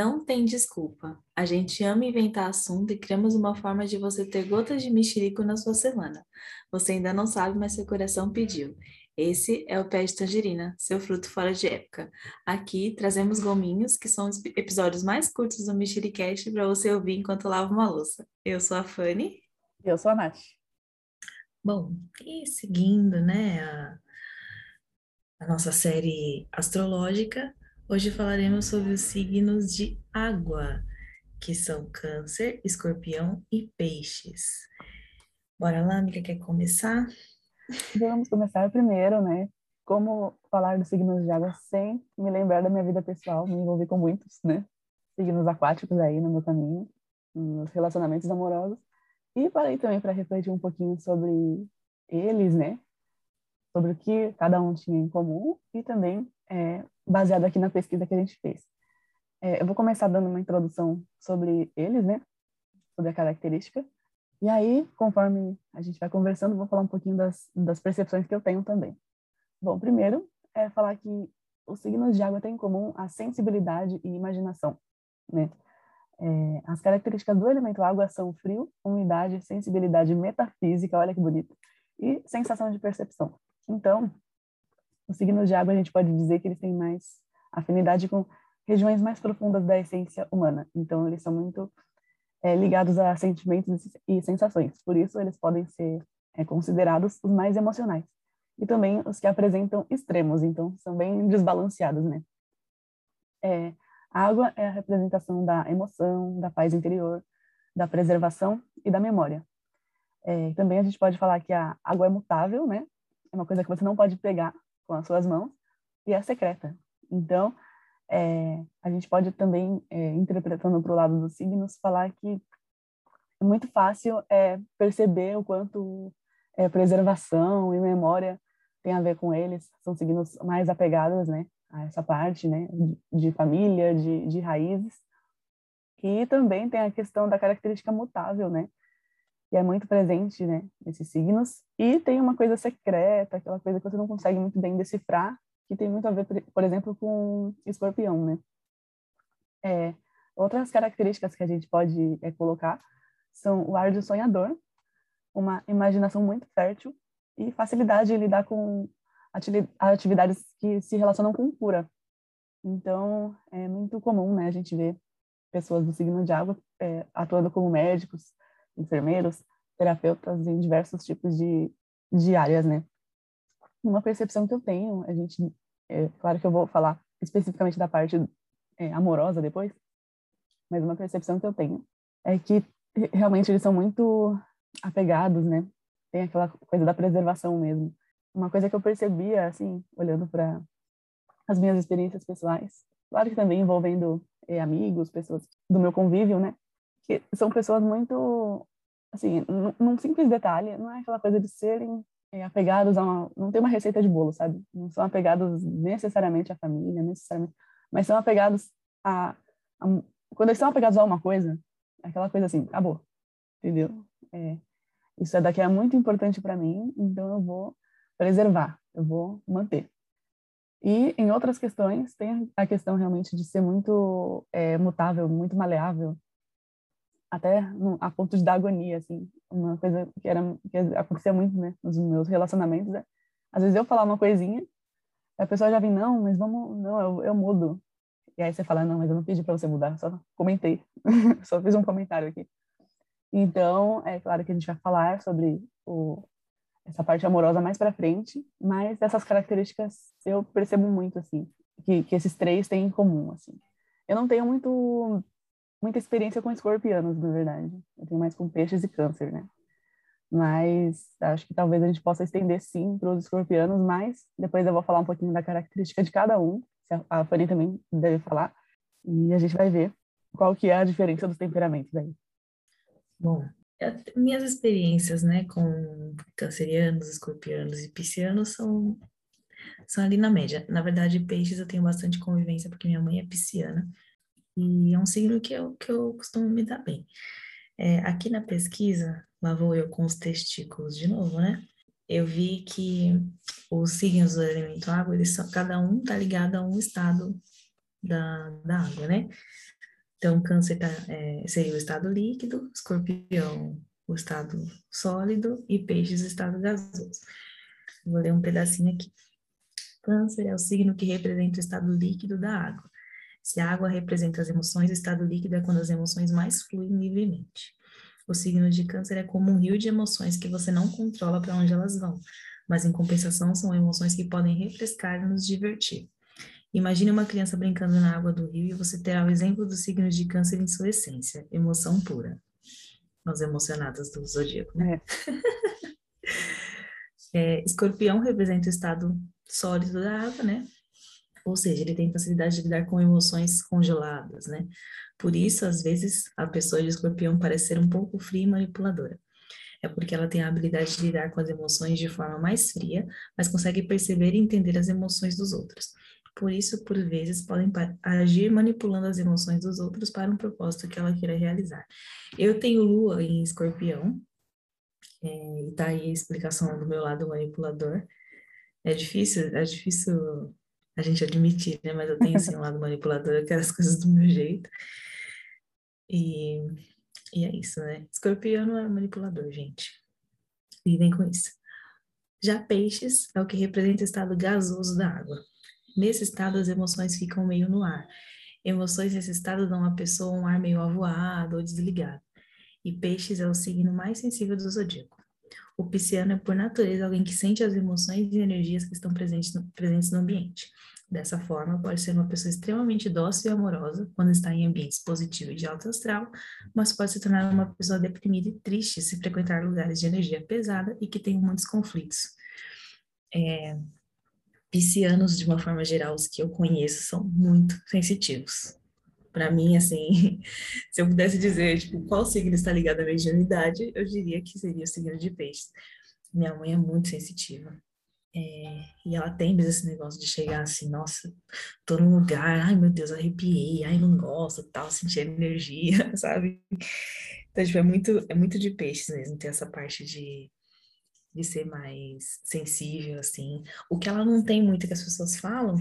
Não tem desculpa. A gente ama inventar assunto e criamos uma forma de você ter gotas de mexerico na sua semana. Você ainda não sabe, mas seu coração pediu. Esse é o pé de tangerina, seu fruto fora de época. Aqui trazemos gominhos, que são os episódios mais curtos do Mexericast para você ouvir enquanto lava uma louça. Eu sou a Fanny. Eu sou a Nath. Bom, e seguindo, né, a, a nossa série astrológica, Hoje falaremos sobre os signos de água, que são Câncer, Escorpião e Peixes. Bora lá, amiga, quer começar? Vamos começar primeiro, né? Como falar dos signos de água sem me lembrar da minha vida pessoal, me envolvi com muitos, né? Signos aquáticos aí no meu caminho, nos relacionamentos amorosos. E parei também para refletir um pouquinho sobre eles, né? Sobre o que cada um tinha em comum e também é, baseado aqui na pesquisa que a gente fez. É, eu vou começar dando uma introdução sobre eles, né? Sobre a característica. E aí, conforme a gente vai conversando, vou falar um pouquinho das, das percepções que eu tenho também. Bom, primeiro é falar que os signos de água têm em comum a sensibilidade e imaginação, né? É, as características do elemento água são frio, umidade, sensibilidade metafísica, olha que bonito, e sensação de percepção. Então, os signos de água a gente pode dizer que eles têm mais afinidade com regiões mais profundas da essência humana. Então, eles são muito é, ligados a sentimentos e sensações. Por isso, eles podem ser é, considerados os mais emocionais. E também os que apresentam extremos, então são bem desbalanceados, né? É, a água é a representação da emoção, da paz interior, da preservação e da memória. É, também a gente pode falar que a água é mutável, né? É uma coisa que você não pode pegar, com as suas mãos e é secreta. Então, é, a gente pode também, é, interpretando para o lado dos signos, falar que é muito fácil é, perceber o quanto é, preservação e memória tem a ver com eles. São signos mais apegados né, a essa parte né, de, de família, de, de raízes. E também tem a questão da característica mutável, né? Que é muito presente, né, nesses signos, e tem uma coisa secreta, aquela coisa que você não consegue muito bem decifrar, que tem muito a ver, por exemplo, com escorpião, né. É, outras características que a gente pode é, colocar são o ar de sonhador, uma imaginação muito fértil e facilidade em lidar com atividades que se relacionam com cura. Então, é muito comum, né, a gente ver pessoas do signo de água é, atuando como médicos, enfermeiros, terapeutas em diversos tipos de, de áreas, né? Uma percepção que eu tenho, a gente, é, claro que eu vou falar especificamente da parte é, amorosa depois, mas uma percepção que eu tenho é que realmente eles são muito apegados, né? Tem aquela coisa da preservação mesmo. Uma coisa que eu percebia, assim, olhando para as minhas experiências pessoais, claro que também envolvendo é, amigos, pessoas do meu convívio, né? Que são pessoas muito assim, num simples detalhe, não é aquela coisa de serem é, apegados a uma, não tem uma receita de bolo, sabe? Não são apegados necessariamente à família, necessariamente, mas são apegados a, a quando eles são apegados a uma coisa, é aquela coisa assim, acabou, entendeu? É, isso é daqui é muito importante para mim, então eu vou preservar, eu vou manter. E em outras questões tem a questão realmente de ser muito é, mutável, muito maleável, até a ponto de dar agonia, assim, uma coisa que era que acontecia muito, né, nos meus relacionamentos, é, às vezes eu falar uma coisinha, a pessoa já vem, não, mas vamos, não, eu, eu mudo. E aí você fala, não, mas eu não pedi para você mudar, só comentei, só fiz um comentário aqui. Então, é claro que a gente vai falar sobre o, essa parte amorosa mais para frente, mas essas características eu percebo muito, assim, que, que esses três têm em comum, assim. Eu não tenho muito muita experiência com escorpianos, na verdade. Eu tenho mais com peixes e câncer, né? Mas acho que talvez a gente possa estender sim para os escorpianos, mas depois eu vou falar um pouquinho da característica de cada um, a Fanny também deve falar, e a gente vai ver qual que é a diferença dos temperamentos aí. Bom, minhas experiências, né, com cancerianos, escorpianos e piscianos são são ali na média. Na verdade, peixes eu tenho bastante convivência porque minha mãe é pisciana e é um signo que eu, que eu costumo me dar bem. É, aqui na pesquisa, lá vou eu com os testículos de novo, né? Eu vi que os signos do elemento água, eles são, cada um tá ligado a um estado da, da água, né? Então, câncer tá, é, seria o estado líquido, escorpião o estado sólido e peixes o estado gasoso. Vou ler um pedacinho aqui. Câncer é o signo que representa o estado líquido da água. Se a água representa as emoções, o estado líquido é quando as emoções mais fluem livremente. O signo de câncer é como um rio de emoções que você não controla para onde elas vão, mas em compensação são emoções que podem refrescar e nos divertir. Imagine uma criança brincando na água do rio e você terá o exemplo do signo de câncer em sua essência, emoção pura. Nós emocionadas do zodíaco, né? É. é, escorpião representa o estado sólido da água, né? Ou seja, ele tem facilidade de lidar com emoções congeladas, né? Por isso, às vezes, a pessoa de escorpião parece ser um pouco fria e manipuladora. É porque ela tem a habilidade de lidar com as emoções de forma mais fria, mas consegue perceber e entender as emoções dos outros. Por isso, por vezes, podem agir manipulando as emoções dos outros para um propósito que ela queira realizar. Eu tenho lua em escorpião, é, e tá aí a explicação do meu lado manipulador. É difícil, é difícil a gente admitir, né? Mas eu tenho, assim, um lado manipulador, eu quero as coisas do meu jeito. E, e é isso, né? Escorpião é manipulador, gente. Vivem com isso. Já peixes é o que representa o estado gasoso da água. Nesse estado, as emoções ficam meio no ar. Emoções nesse estado dão à pessoa um ar meio avoado ou desligado. E peixes é o signo mais sensível do zodíaco. O pisciano é, por natureza, alguém que sente as emoções e energias que estão presentes no, presentes no ambiente. Dessa forma, pode ser uma pessoa extremamente dócil e amorosa quando está em ambientes positivos de alto astral, mas pode se tornar uma pessoa deprimida e triste se frequentar lugares de energia pesada e que tenham muitos conflitos. É, piscianos, de uma forma geral, os que eu conheço, são muito sensitivos. Para mim, assim, se eu pudesse dizer, tipo, qual signo está ligado à mediunidade, eu diria que seria o signo de peixes. Minha mãe é muito sensitiva. É, e ela tem mesmo esse negócio de chegar assim, nossa, tô num lugar, ai meu Deus, arrepiei, ai não gosto, tal, sentir energia, sabe? Então, tipo, é muito, é muito de peixes mesmo, ter essa parte de de ser mais sensível, assim. O que ela não tem muito que as pessoas falam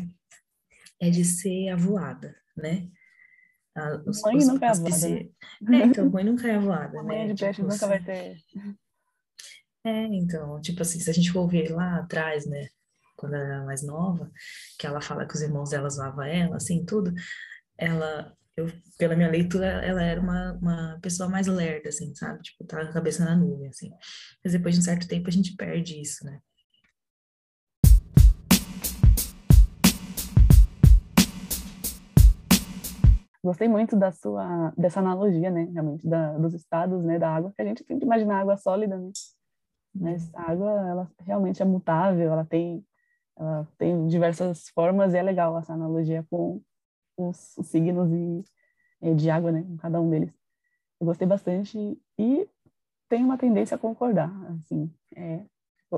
é de ser avoada, né? A, os, mãe os, nunca é avoada. Né? É, então, mãe nunca é avoada, a mãe né? de peixe tipo, nunca vai ter. É, então, tipo assim, se a gente for ver lá atrás, né? Quando ela era mais nova, que ela fala que os irmãos dela zoavam ela, assim, tudo, ela eu, pela minha leitura, ela era uma, uma pessoa mais lerda, assim, sabe? Tipo, tava com a cabeça na nuvem, assim. Mas depois de um certo tempo a gente perde isso, né? Gostei muito da sua, dessa analogia, né, realmente, da, dos estados, né, da água, que a gente tem que imaginar água sólida, né? Mas a água, ela realmente é mutável, ela tem, ela tem diversas formas e é legal essa analogia com, os, os signos e, de água, né? Cada um deles. Eu gostei bastante e tenho uma tendência a concordar, assim. É,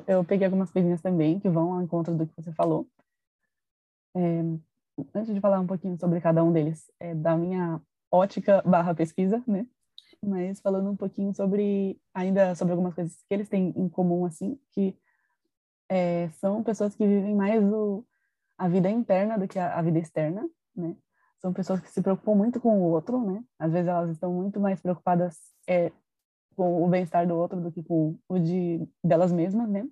eu peguei algumas coisinhas também que vão ao encontro do que você falou. É, antes de falar um pouquinho sobre cada um deles, é, da minha ótica barra pesquisa, né? Mas falando um pouquinho sobre, ainda sobre algumas coisas que eles têm em comum, assim, que é, são pessoas que vivem mais o, a vida interna do que a, a vida externa, né? são pessoas que se preocupam muito com o outro, né? Às vezes elas estão muito mais preocupadas é, com o bem-estar do outro do que com o de delas mesmas, né?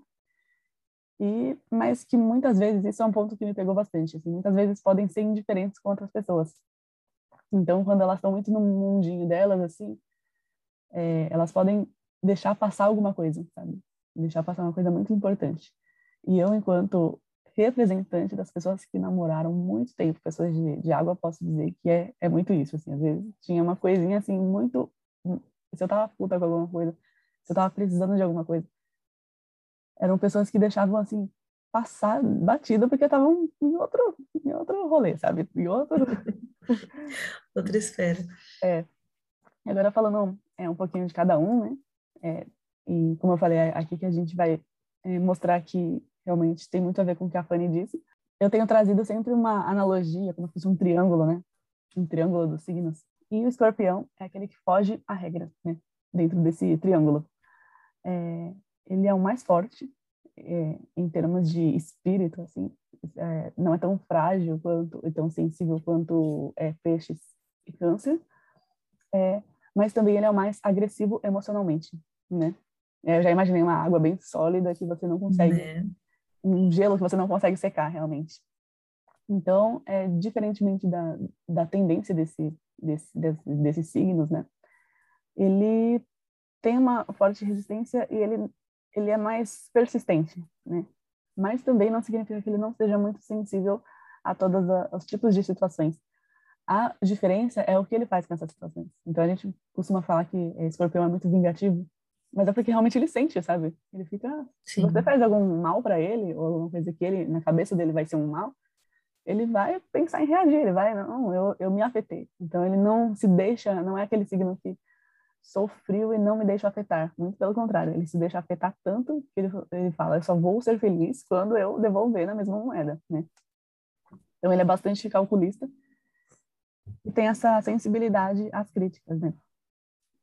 E mas que muitas vezes isso é um ponto que me pegou bastante, assim, muitas vezes podem ser indiferentes com outras pessoas. Então, quando elas estão muito no mundinho delas, assim, é, elas podem deixar passar alguma coisa, sabe? Deixar passar uma coisa muito importante. E eu, enquanto representante das pessoas que namoraram muito tempo, pessoas de, de água, posso dizer que é, é muito isso, assim, às vezes tinha uma coisinha, assim, muito, se eu tava puta com alguma coisa, se eu tava precisando de alguma coisa, eram pessoas que deixavam, assim, passar batida porque estavam em outro, em outro rolê, sabe, em outro... Outra esfera. É. Agora falando é, um pouquinho de cada um, né, é, e como eu falei, é aqui que a gente vai é, mostrar que realmente tem muito a ver com o que a Fanny disse. Eu tenho trazido sempre uma analogia, como se fosse um triângulo, né? Um triângulo dos signos. E o escorpião é aquele que foge à regra, né? Dentro desse triângulo. É, ele é o mais forte é, em termos de espírito, assim. É, não é tão frágil quanto, tão sensível quanto é, peixes e câncer, é, mas também ele é o mais agressivo emocionalmente, né? É, eu já imaginei uma água bem sólida que você não consegue, né? um gelo que você não consegue secar realmente. Então, é, diferentemente da, da tendência desse, desse, desse, desses signos, né? Ele tem uma forte resistência e ele, ele é mais persistente, né? Mas também não significa que ele não seja muito sensível a todos os tipos de situações. A diferença é o que ele faz com essas situações. Então a gente costuma falar que escorpião é muito vingativo, mas é porque realmente ele sente, sabe? Ele fica. Sim. Se você faz algum mal para ele, ou alguma coisa que ele, na cabeça dele vai ser um mal, ele vai pensar em reagir, ele vai, não, eu, eu me afetei. Então ele não se deixa, não é aquele signo que sou frio e não me deixo afetar. Muito pelo contrário, ele se deixa afetar tanto que ele, ele fala, eu só vou ser feliz quando eu devolver na mesma moeda, né? Então ele é bastante calculista e tem essa sensibilidade às críticas, né?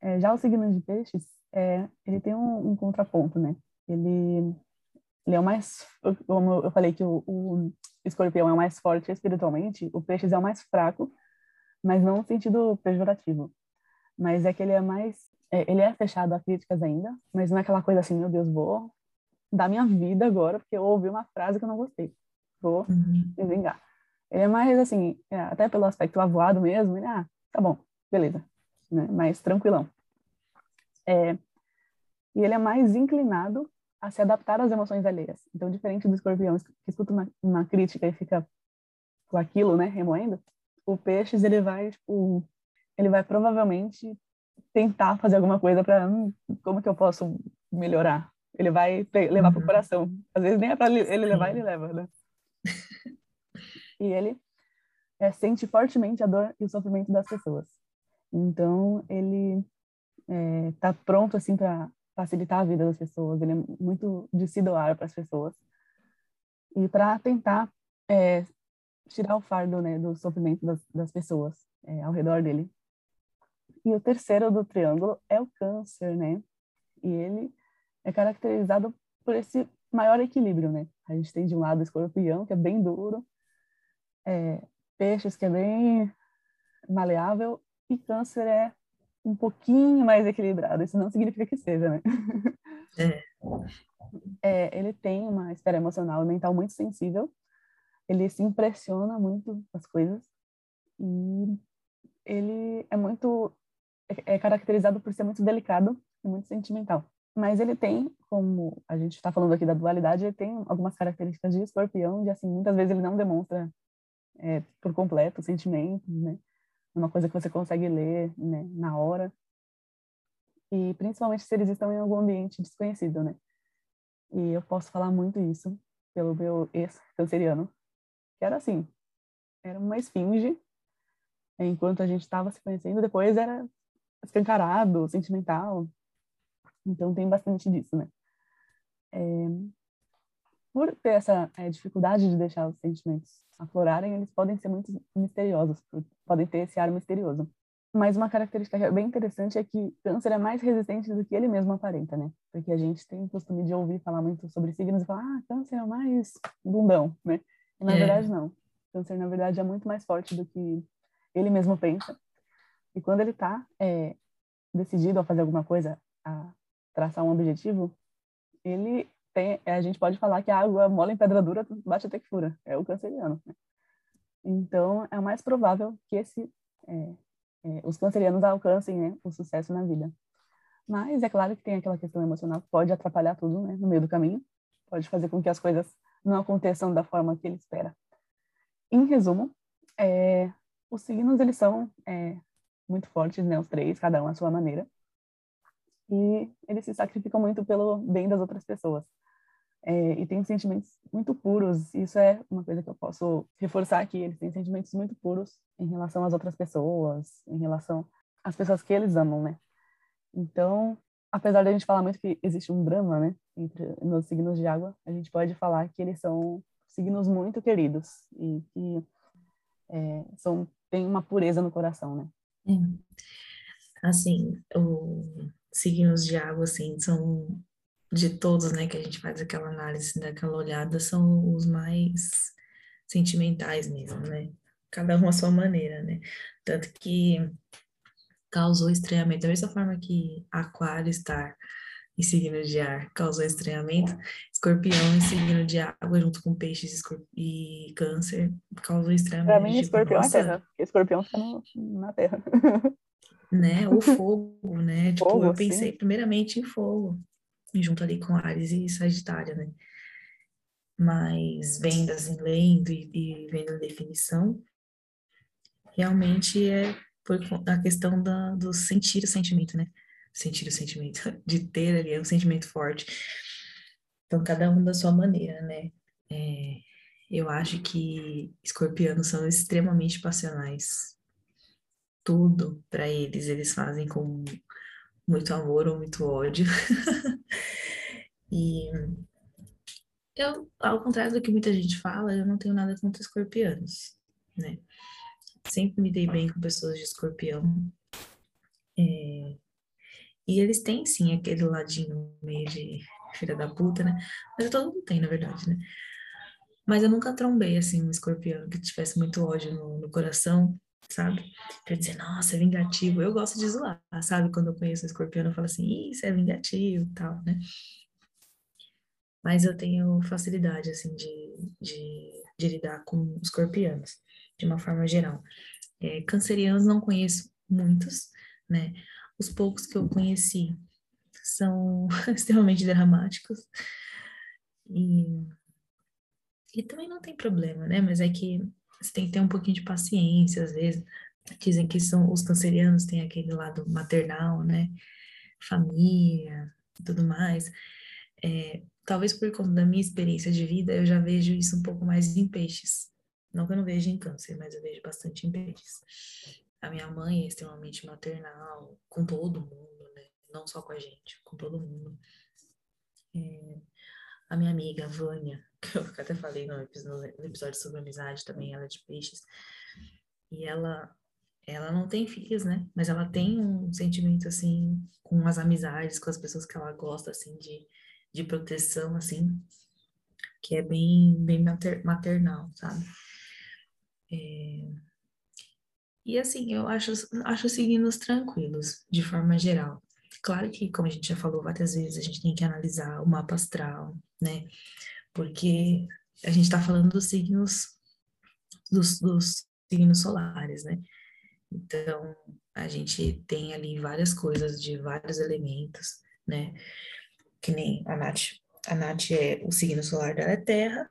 É, já o signo de peixes, é, ele tem um, um, contraponto, né? Ele, ele é o mais, como eu falei que o, o escorpião é o mais forte espiritualmente, o peixes é o mais fraco, mas não no sentido pejorativo. Mas é que ele é mais, é, ele é fechado a críticas ainda, mas não é aquela coisa assim, meu Deus, vou dar minha vida agora porque eu ouvi uma frase que eu não gostei. Vou uhum. me vingar. Ele é mais assim, é, até pelo aspecto avoado mesmo, ele, ah, tá bom, beleza, né? mais tranquilão. É, e ele é mais inclinado a se adaptar às emoções alheias. Então, diferente do escorpião, que escuta uma, uma crítica e fica com aquilo, né, remoendo, o peixes, ele vai, tipo, ele vai provavelmente tentar fazer alguma coisa para hum, como que eu posso melhorar. Ele vai levar uhum. para o coração. Às vezes nem é para ele levar, ele leva, né? e ele é, sente fortemente a dor e o sofrimento das pessoas. Então, ele está é, pronto assim para facilitar a vida das pessoas. Ele é muito de se doar para as pessoas e para tentar é, tirar o fardo né, do sofrimento das, das pessoas ao redor dele. E o terceiro do triângulo é o câncer, né? E ele é caracterizado por esse maior equilíbrio, né? A gente tem de um lado o escorpião, que é bem duro, é, peixes, que é bem maleável, e câncer é um pouquinho mais equilibrado. Isso não significa que seja, né? É. é, ele tem uma esfera emocional e mental muito sensível. Ele se impressiona muito com as coisas e ele é muito é, é caracterizado por ser muito delicado e muito sentimental. Mas ele tem, como a gente está falando aqui da dualidade, ele tem algumas características de escorpião, de assim, muitas vezes ele não demonstra é, por completo sentimentos, né? Uma coisa que você consegue ler né, na hora. E principalmente se eles estão em algum ambiente desconhecido, né? E eu posso falar muito isso pelo meu ex-canceriano, que era assim, era uma esfinge, enquanto a gente estava se conhecendo, depois era escancarado, sentimental. Então tem bastante disso, né? É, por ter essa é, dificuldade de deixar os sentimentos aflorarem, eles podem ser muito misteriosos, podem ter esse ar misterioso. Mas uma característica bem interessante é que câncer é mais resistente do que ele mesmo aparenta, né? Porque a gente tem o costume de ouvir falar muito sobre signos e falar, ah, câncer é mais bundão, né? E na é. verdade não. Câncer, na verdade, é muito mais forte do que ele mesmo pensa. E quando ele está é, decidido a fazer alguma coisa, a traçar um objetivo, ele tem, a gente pode falar que a água mole em pedra dura bate até que fura. É o canceriano. Né? Então, é mais provável que esse, é, é, os cancerianos alcancem né, o sucesso na vida. Mas é claro que tem aquela questão emocional que pode atrapalhar tudo né, no meio do caminho. Pode fazer com que as coisas não aconteçam da forma que ele espera. Em resumo, é, os signos eles são é, muito fortes, né, os três, cada um à sua maneira. E eles se sacrificam muito pelo bem das outras pessoas. É, e têm sentimentos muito puros. Isso é uma coisa que eu posso reforçar aqui. Eles têm sentimentos muito puros em relação às outras pessoas, em relação às pessoas que eles amam, né? Então, apesar de a gente falar muito que existe um drama, né, entre nos signos de água, a gente pode falar que eles são signos muito queridos e que é, são têm uma pureza no coração, né? Assim, os signos de água, assim, são de todos, né, que a gente faz aquela análise, daquela olhada, são os mais sentimentais mesmo, né? Cada um à sua maneira, né? Tanto que causou estranhamento. Da mesma forma que aquário estar em signo de ar causou estranhamento, escorpião em signo de água junto com peixes e câncer causou estranhamento. Pra mim, tipo, escorpião é terra, porque escorpião tá no, na terra. Né? O fogo, né? Tipo, fogo, eu pensei sim. primeiramente em fogo, junto ali com Ares e Sagitário, né? Mas vendas em lendo e, e vendo a definição, realmente é por a questão da, do sentir o sentimento, né? Sentir o sentimento, de ter ali é um sentimento forte. Então, cada um da sua maneira, né? É, eu acho que escorpianos são extremamente passionais. Tudo para eles, eles fazem com muito amor ou muito ódio. e eu, ao contrário do que muita gente fala, eu não tenho nada contra escorpianos, né? Sempre me dei bem com pessoas de escorpião. É, e eles têm, sim, aquele ladinho meio de filha da puta, né? Mas todo mundo tem, na verdade, né? Mas eu nunca trombei, assim, um escorpião que tivesse muito ódio no, no coração, sabe? Pra dizer, nossa, é vingativo. Eu gosto de zoar, sabe? Quando eu conheço um escorpião, eu falo assim, isso é vingativo tal, né? mas eu tenho facilidade, assim, de, de, de lidar com escorpianos, de uma forma geral. É, cancerianos não conheço muitos, né? Os poucos que eu conheci são extremamente dramáticos. E, e também não tem problema, né? Mas é que você tem que ter um pouquinho de paciência, às vezes. Dizem que são os cancerianos têm aquele lado maternal, né? Família tudo mais. É, talvez por conta da minha experiência de vida, eu já vejo isso um pouco mais em peixes. Não que eu não veja em câncer, mas eu vejo bastante em peixes. A minha mãe é extremamente maternal, com todo mundo, né? Não só com a gente, com todo mundo. É, a minha amiga, Vânia, que eu até falei no episódio sobre amizade também, ela é de peixes. E ela, ela não tem filhos, né? Mas ela tem um sentimento, assim, com as amizades, com as pessoas que ela gosta, assim, de de proteção, assim, que é bem, bem mater, maternal, sabe? É... E assim, eu acho, acho signos tranquilos, de forma geral. Claro que, como a gente já falou várias vezes, a gente tem que analisar o mapa astral, né? Porque a gente está falando dos signos, dos, dos signos solares, né? Então, a gente tem ali várias coisas de vários elementos, né? que nem a Nath. A Nath é o signo solar dela é terra,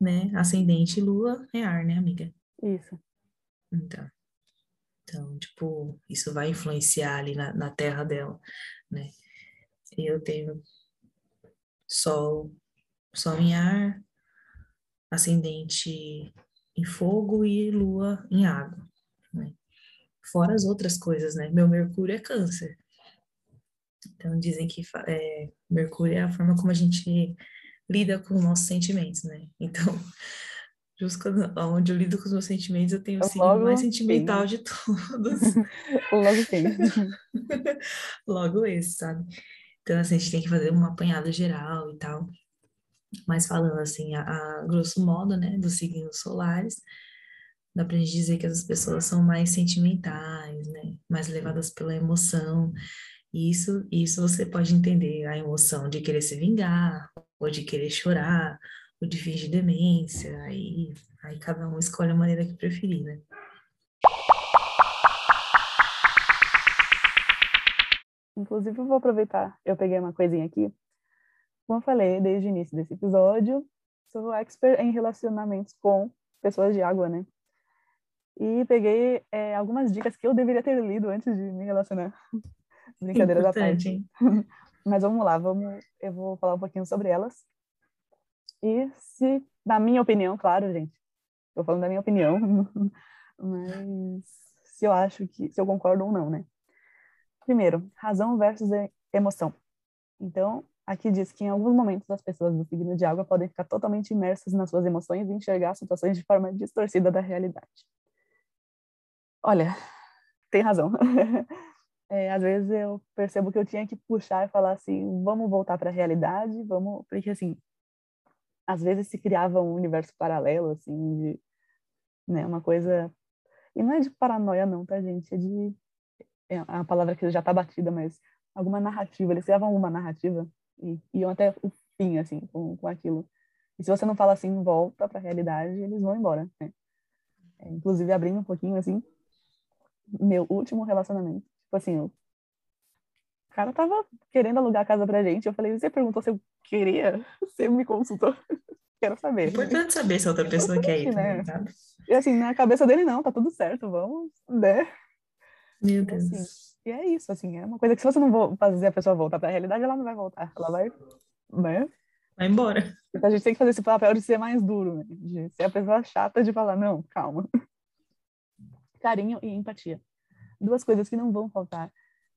né? Ascendente lua é ar, né, amiga? Isso. Então, então tipo, isso vai influenciar ali na, na terra dela, né? Eu tenho sol, sol em ar, ascendente em fogo e lua em água, né? Fora as outras coisas, né? Meu Mercúrio é câncer. Então, dizem que é, Mercúrio é a forma como a gente lida com os nossos sentimentos, né? Então, justo quando, onde eu lido com os meus sentimentos, eu tenho o signo mais sentimental sim. de todos. Logo sim. Logo esse, sabe? Então, assim, a gente tem que fazer uma apanhada geral e tal. Mas falando assim, a, a grosso modo, né, dos signos solares, dá pra gente dizer que as pessoas são mais sentimentais, né? Mais levadas pela emoção. Isso, isso você pode entender a emoção de querer se vingar, ou de querer chorar, ou de fingir demência. Aí, aí cada um escolhe a maneira que preferir, né? Inclusive, eu vou aproveitar, eu peguei uma coisinha aqui. Como eu falei desde o início desse episódio, sou expert em relacionamentos com pessoas de água, né? E peguei é, algumas dicas que eu deveria ter lido antes de me relacionar. Brincadeira da parte. Mas vamos lá, vamos, eu vou falar um pouquinho sobre elas. E se, na minha opinião, claro, gente, estou falando da minha opinião, mas se eu acho que, se eu concordo ou não, né? Primeiro, razão versus emoção. Então, aqui diz que em alguns momentos as pessoas do signo de água podem ficar totalmente imersas nas suas emoções e enxergar situações de forma distorcida da realidade. Olha, tem razão. é, às vezes eu percebo que eu tinha que puxar e falar assim, vamos voltar para a realidade, vamos, porque assim, às vezes se criava um universo paralelo, assim, de, né, uma coisa, e não é de paranoia não, tá, gente, é de, é a palavra que já está batida, mas alguma narrativa, eles criavam alguma narrativa e iam até o fim, assim, com, com aquilo. E se você não fala assim, volta para a realidade, eles vão embora, né? É, inclusive, abrindo um pouquinho, assim, meu último relacionamento, tipo assim, o cara tava querendo alugar a casa pra gente, eu falei, você perguntou se eu queria? Você me consultou? Quero saber. É importante saber se a outra pessoa quer ir, né? sabe? E assim, na cabeça dele, não, tá tudo certo, vamos, né? Meu E, Deus. assim, e é isso, assim, é uma coisa que se você não fazer a pessoa voltar pra realidade, ela não vai voltar. Ela vai, né? Vai embora. Então a gente tem que fazer esse papel de ser mais duro, né? De ser a pessoa chata de falar, não, calma. Carinho e empatia. Duas coisas que não vão faltar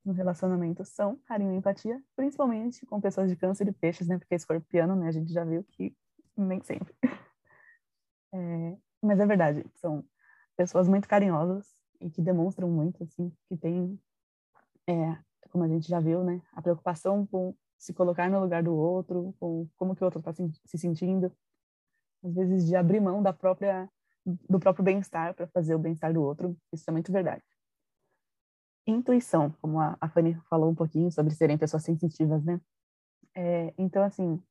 no relacionamento são carinho e empatia, principalmente com pessoas de câncer e peixes, né? Porque escorpiano, né? A gente já viu que nem sempre. É, mas é verdade, são pessoas muito carinhosas e que demonstram muito, assim, que tem, é, como a gente já viu, né? A preocupação com se colocar no lugar do outro, com como que o outro está se, se sentindo, às vezes de abrir mão da própria do próprio bem-estar para fazer o bem-estar do outro, isso é muito verdade. Intuição, como a, a Fanny falou um pouquinho sobre serem pessoas sensitivas, né? É, então, assim,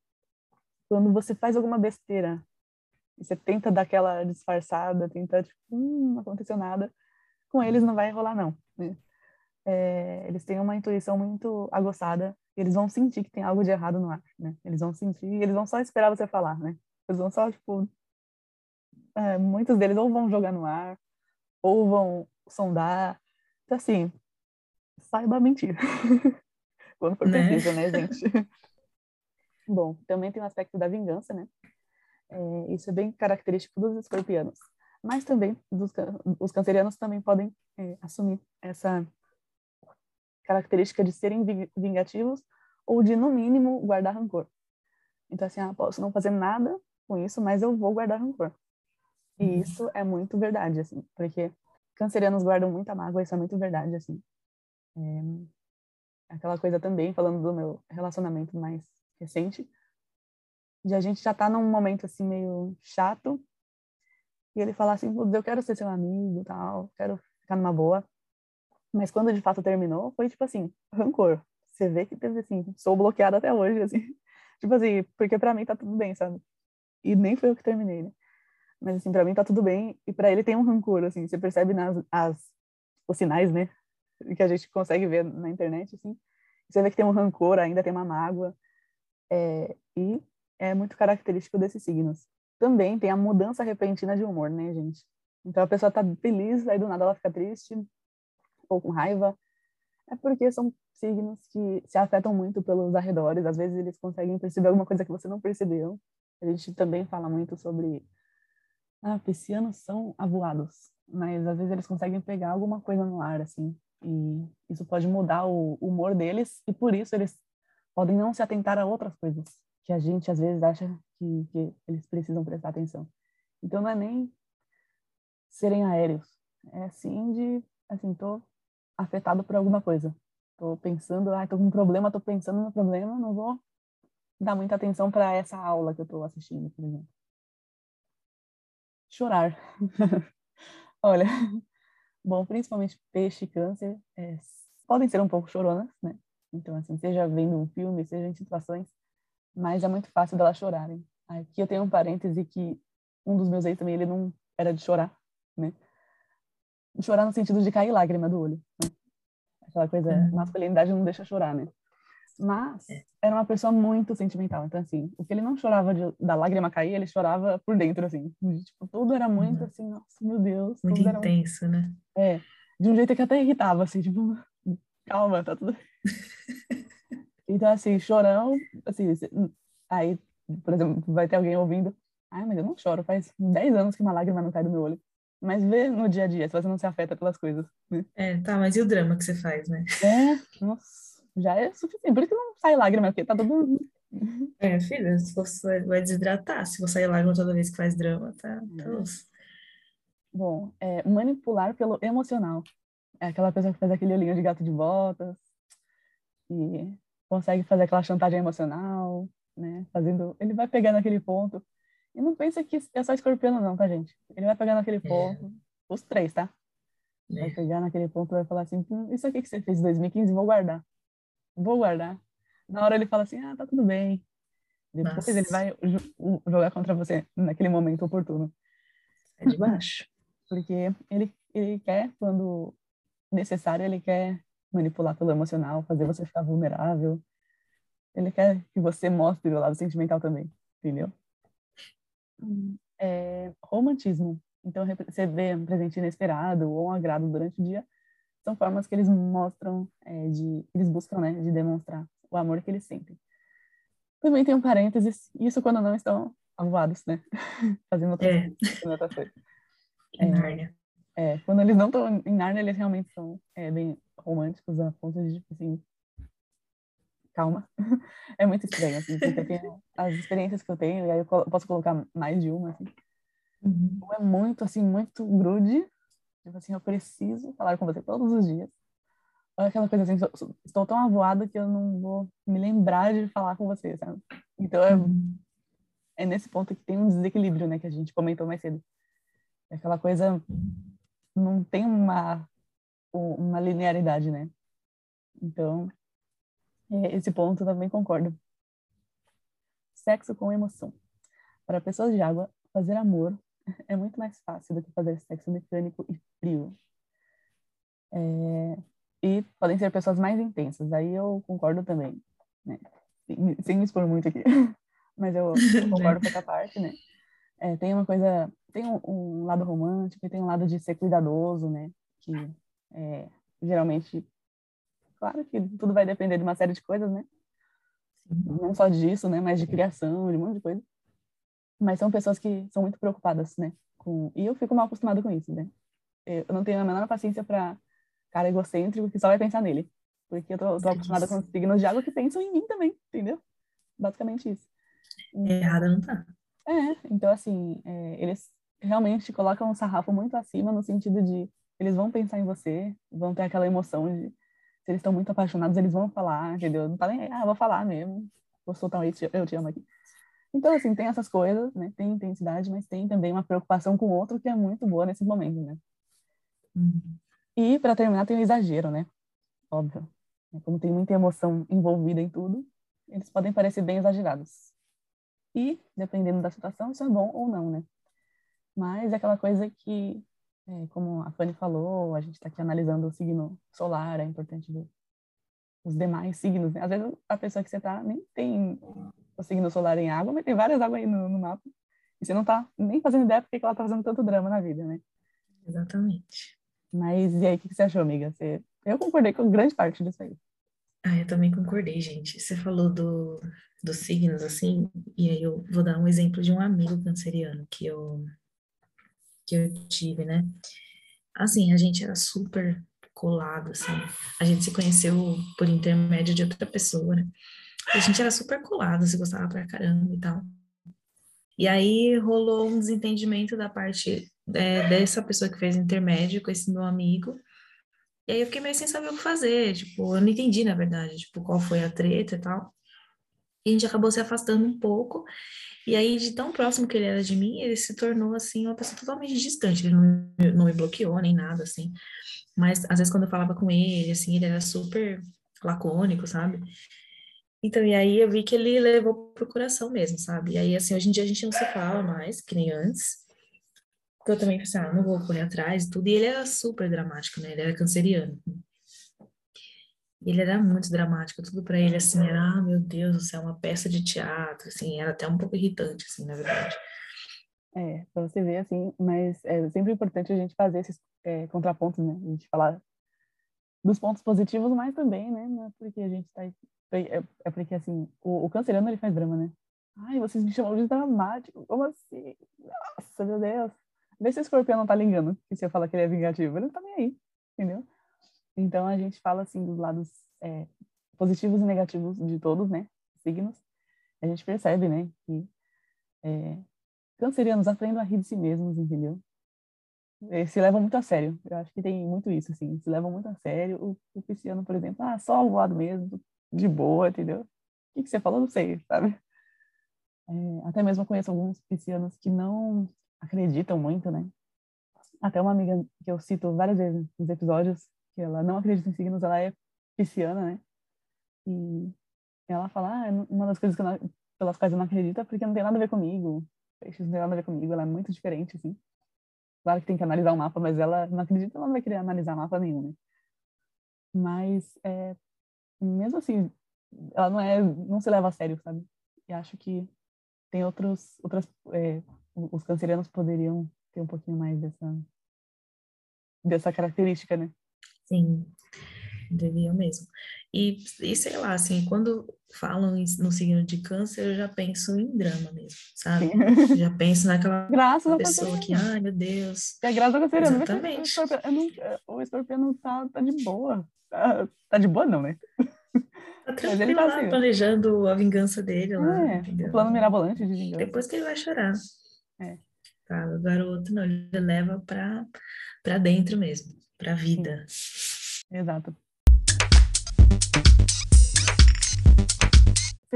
quando você faz alguma besteira você tenta dar aquela disfarçada, tenta, tipo, hum, não aconteceu nada, com eles não vai rolar, não. Né? É, eles têm uma intuição muito aguçada e eles vão sentir que tem algo de errado no ar, né? Eles vão sentir e eles vão só esperar você falar, né? Eles vão só, tipo, é, muitos deles ou vão jogar no ar ou vão sondar. Então, assim, saiba mentir. Quando for Né? preciso, né, gente? Bom, também tem o aspecto da vingança, né? É, isso é bem característico dos escorpianos. Mas também dos, os cancerianos também podem é, assumir essa característica de serem ving- vingativos ou de, no mínimo, guardar rancor. Então, assim, ah, posso não fazer nada com isso, mas eu vou guardar rancor. E isso é muito verdade, assim, porque cancerianos guardam muita mágoa, isso é muito verdade, assim. É, aquela coisa também, falando do meu relacionamento mais recente, de a gente já tá num momento, assim, meio chato, e ele falar assim, "Putz, eu quero ser seu amigo, tal, quero ficar numa boa. Mas quando de fato terminou, foi tipo assim, rancor. Você vê que teve assim, sou bloqueada até hoje, assim. Tipo assim, porque pra mim tá tudo bem, sabe? E nem foi eu que terminei, né? Mas assim, pra mim tá tudo bem e pra ele tem um rancor, assim. Você percebe nas as, os sinais, né? Que a gente consegue ver na internet, assim. Você vê que tem um rancor, ainda tem uma mágoa. É, e é muito característico desses signos. Também tem a mudança repentina de humor, né, gente? Então a pessoa tá feliz, aí do nada ela fica triste ou com raiva. É porque são signos que se afetam muito pelos arredores. Às vezes eles conseguem perceber alguma coisa que você não percebeu. A gente também fala muito sobre ah, piscianos são avoados, mas às vezes eles conseguem pegar alguma coisa no ar, assim, e isso pode mudar o humor deles, e por isso eles podem não se atentar a outras coisas que a gente às vezes acha que, que eles precisam prestar atenção. Então não é nem serem aéreos, é sim de, assim, tô afetado por alguma coisa. Tô pensando, ah, tô com um problema, tô pensando no problema, não vou dar muita atenção para essa aula que eu tô assistindo, por exemplo. Chorar. Olha, bom, principalmente peixe e câncer é, podem ser um pouco choronas, né? Então, assim, seja vendo um filme, seja em situações, mas é muito fácil delas chorarem. Aqui eu tenho um parêntese que um dos meus ex também, ele não era de chorar, né? Chorar no sentido de cair lágrima do olho, né? Aquela coisa, Uhum. masculinidade não deixa chorar, né? Mas era uma pessoa muito sentimental. Então, assim, o que ele não chorava de, da lágrima cair, ele chorava por dentro, assim. De, Tipo, tudo era muito Uhum. assim, nossa, meu Deus. Muito era muito- intenso, né? É, de um jeito que até irritava, assim, tipo, calma, tá tudo. então, assim, chorão, assim, aí, por exemplo, vai ter alguém ouvindo, ai, mas eu não choro, faz 10 anos que uma lágrima não cai do meu olho. Mas vê no dia a dia, se você não se afeta pelas coisas. né? É, tá, mas e o drama que você faz, né? É, nossa, já é suficiente. Por isso que não sai lágrima, porque tá tudo. É, filha, se você vai desidratar, se você sair lágrima toda vez que faz drama, tá? É. tá osso. Bom, é, manipular pelo emocional. É aquela pessoa que faz aquele olhinho de gato de botas e consegue fazer aquela chantagem emocional, né? Fazendo, ele vai pegando aquele ponto. E não pensa que é só escorpião não, tá, gente? Ele vai pegando aquele ponto, os três, tá? É. Vai chegar naquele ponto e vai falar assim, hum, isso aqui que você fez em 2015, vou guardar. Vou guardar. Na hora ele fala assim, ah, tá tudo bem. Depois Nossa. ele vai jogar contra você naquele momento oportuno. É de baixo. Porque ele, ele quer, quando necessário, ele quer manipular pelo emocional, fazer você ficar vulnerável. Ele quer que você mostre o lado sentimental também, entendeu? É, romantismo. Então, vê um presente inesperado ou um agrado durante o dia, são formas que eles mostram, é, de, eles buscam, né, de demonstrar o amor que eles sentem. Também tem um parênteses, isso quando não estão avoados, né? Fazendo outra, é. outra coisa. Em Nárnia. É, quando eles não estão em Nárnia, eles realmente são é, bem românticos, a ponto de, tipo assim, calma. é muito estranho, assim, as experiências que eu tenho, e aí eu posso colocar mais de uma, assim. Uhum. É muito, assim, muito grude. Tipo assim, eu preciso falar com você todos os dias. Ou aquela coisa assim, estou tão avoada que eu não vou me lembrar de falar com você, sabe? Então é, uhum. é nesse ponto que tem um desequilíbrio, né, que a gente comentou mais cedo. É aquela coisa não tem uma uma linearidade, né? Então, é, esse ponto eu também concordo. Sexo com emoção. Para pessoas de água, fazer amor é muito mais fácil do que fazer sexo mecânico e frio. É, e podem ser pessoas mais intensas, aí eu concordo também, né? Sem, sem me expor muito aqui, mas eu, eu concordo com essa parte, né? É, tem uma coisa, tem um, um, lado romântico e tem um lado de ser cuidadoso, né? Que é, geralmente, claro que tudo vai depender de uma série de coisas, né? Não só disso, né? Mas de criação, de um monte de coisa. Mas são pessoas que são muito preocupadas, né? Com... E eu fico mal acostumada com isso, né? Eu não tenho a menor paciência para cara egocêntrico que só vai pensar nele. Porque eu tô, tô acostumada com signos de água que pensam em mim também, entendeu? Basicamente isso. Então, Errada não tá. É, então assim, é, eles realmente colocam o sarrafo muito acima no sentido de eles vão pensar em você, vão ter aquela emoção de se eles estão muito apaixonados, eles vão falar, entendeu? Não tá nem, ah, vou falar mesmo, vou soltar um eu te amo aqui. Então, assim, tem essas coisas, né? Tem intensidade, mas tem também uma preocupação com o outro que é muito boa nesse momento, né? Uhum. E, para terminar, tem o exagero, né? Óbvio. Como tem muita emoção envolvida em tudo, eles podem parecer bem exagerados. E, dependendo da situação, isso é bom ou não, né? Mas é aquela coisa que, é, como a Fanny falou, a gente está aqui analisando o signo solar, é importante ver os demais signos, né? Às vezes a pessoa que você tá nem tem o signo solar em água, mas tem várias águas aí no, no mapa. E você não tá nem fazendo ideia porque ela tá fazendo tanto drama na vida, né? Exatamente. Mas e aí, o que você achou, amiga? Você... Eu concordei com grande parte disso aí. Ah, eu também concordei, gente. Você falou do, dos signos, assim, e aí eu vou dar um exemplo de um amigo canceriano que eu, que eu tive, né? Assim, a gente era super colado, assim. A gente se conheceu por intermédio de outra pessoa, né? A gente era super colado, se gostava pra caramba e tal. E aí rolou um desentendimento da parte é, dessa pessoa que fez intermédio com esse meu amigo. E aí eu fiquei meio sem saber o que fazer, tipo, eu não entendi, na verdade, tipo, qual foi a treta e tal. E a gente acabou se afastando um pouco. E aí, de tão próximo que ele era de mim, ele se tornou, assim, uma pessoa totalmente distante. Ele não, não me bloqueou nem nada, assim. Mas, às vezes, quando eu falava com ele, assim, ele era super lacônico, sabe? Então, e aí eu vi que ele levou pro coração mesmo, sabe? E aí, assim, hoje em dia a gente não se fala mais, que nem antes. Porque eu também pensei, ah, não vou correr atrás e tudo. E ele era super dramático, né? Ele era canceriano. Ele era muito dramático, tudo para ele, assim, era, ah, meu Deus do céu, uma peça de teatro, assim, era até um pouco irritante, assim, na verdade. É, pra você ver, assim, mas é sempre importante a gente fazer esses é, contrapontos, né? A gente falar dos pontos positivos, mas também, né? É porque a gente tá é, é porque, assim, o, o canceriano, ele faz drama, né? Ai, vocês me chamam de dramático. Como assim? Nossa, meu Deus. Vê se o escorpião não tá ligando que você fala que ele é vingativo. Ele não tá nem aí, entendeu? Então, a gente fala, assim, dos lados é, positivos e negativos de todos, né? Signos. A gente percebe, né? Que é, cancerianos aprendem a rir de si mesmos, entendeu? É, se levam muito a sério. Eu acho que tem muito isso, assim. Se levam muito a sério. O, o pisciano, por exemplo, ah, só o mesmo, de boa, entendeu? O que, que você falou? Não sei, sabe? É, até mesmo conheço alguns piscianos que não acreditam muito, né? Até uma amiga que eu cito várias vezes nos episódios, que ela não acredita em signos, ela é pisciana, né? E ela fala, ah, uma das coisas não, pelas quais eu não acredito é porque não tem nada a ver comigo. Peixes não tem nada a ver comigo, ela é muito diferente, assim. Claro que tem que analisar o mapa, mas ela não acredita, ela não vai querer analisar mapa nenhum, né? Mas, é, mesmo assim, ela não é, não se leva a sério, sabe? E acho que tem outros, outras, é, os cancerianos poderiam ter um pouquinho mais dessa, dessa característica, né? Sim, deviam mesmo. E, e sei lá, assim, quando falam no signo de câncer, eu já penso em drama mesmo, sabe? Sim. Já penso naquela graças pessoa que, ai meu Deus. É graças a canceriano. Exatamente. O escorpião, o escorpião tá, tá de boa. Tá, tá de boa não, né? Tá tranquilo tá lá, assim, planejando a vingança dele lá, é, o plano mirabolante de vingança. Depois que ele vai chorar. É. Tá, o garoto não, ele leva pra, pra dentro mesmo, pra vida. Sim. Exato.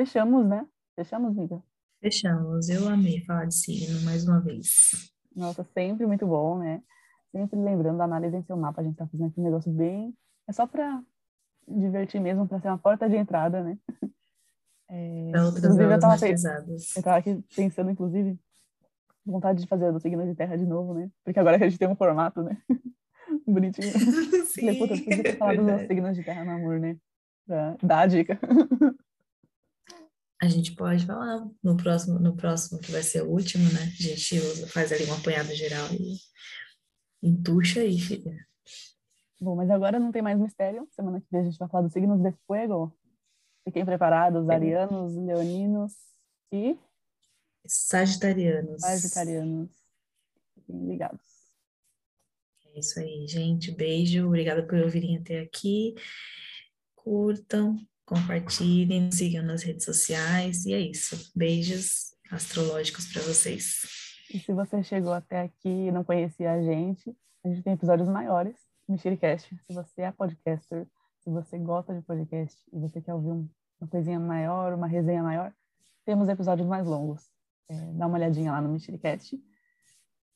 Fechamos, né? Fechamos, amiga? Fechamos. Eu amei falar de signo mais uma vez. Nossa, sempre muito bom, né? Sempre lembrando da análise em seu mapa. A gente tá fazendo aqui um negócio bem. É só pra divertir mesmo, para ser uma porta de entrada, né? É, para outras inclusive, eu tava, pesadas. Eu tava aqui pensando, inclusive, vontade de fazer do signo de terra de novo, né? Porque agora que a gente tem um formato, né? Bonitinho. Sim, Falei, puta, ter falado dos signos de terra no amor, né? Pra dar a dica. A gente pode falar no próximo, no próximo que vai ser o último, né? A gente usa, faz ali uma apanhada geral e entuxa aí, filha. Bom, mas agora não tem mais mistério. Semana que vem a gente vai falar dos signos de fogo. Fiquem preparados, arianos, leoninos e... Sagitarianos. Sagitarianos. Fiquem ligados. É isso aí, gente. Beijo. Obrigada por ouvirem até aqui. Curtam, compartilhem, sigam nas redes sociais. E é isso. Beijos astrológicos para vocês. E se você chegou até aqui e não conhecia a gente, a gente tem episódios maiores Mexericast. Se você é podcaster, se você gosta de podcast e você quer ouvir uma coisinha maior, uma resenha maior, temos episódios mais longos. É, dá uma olhadinha lá no Mexericast.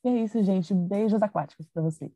E é isso, gente. Beijos aquáticos para vocês.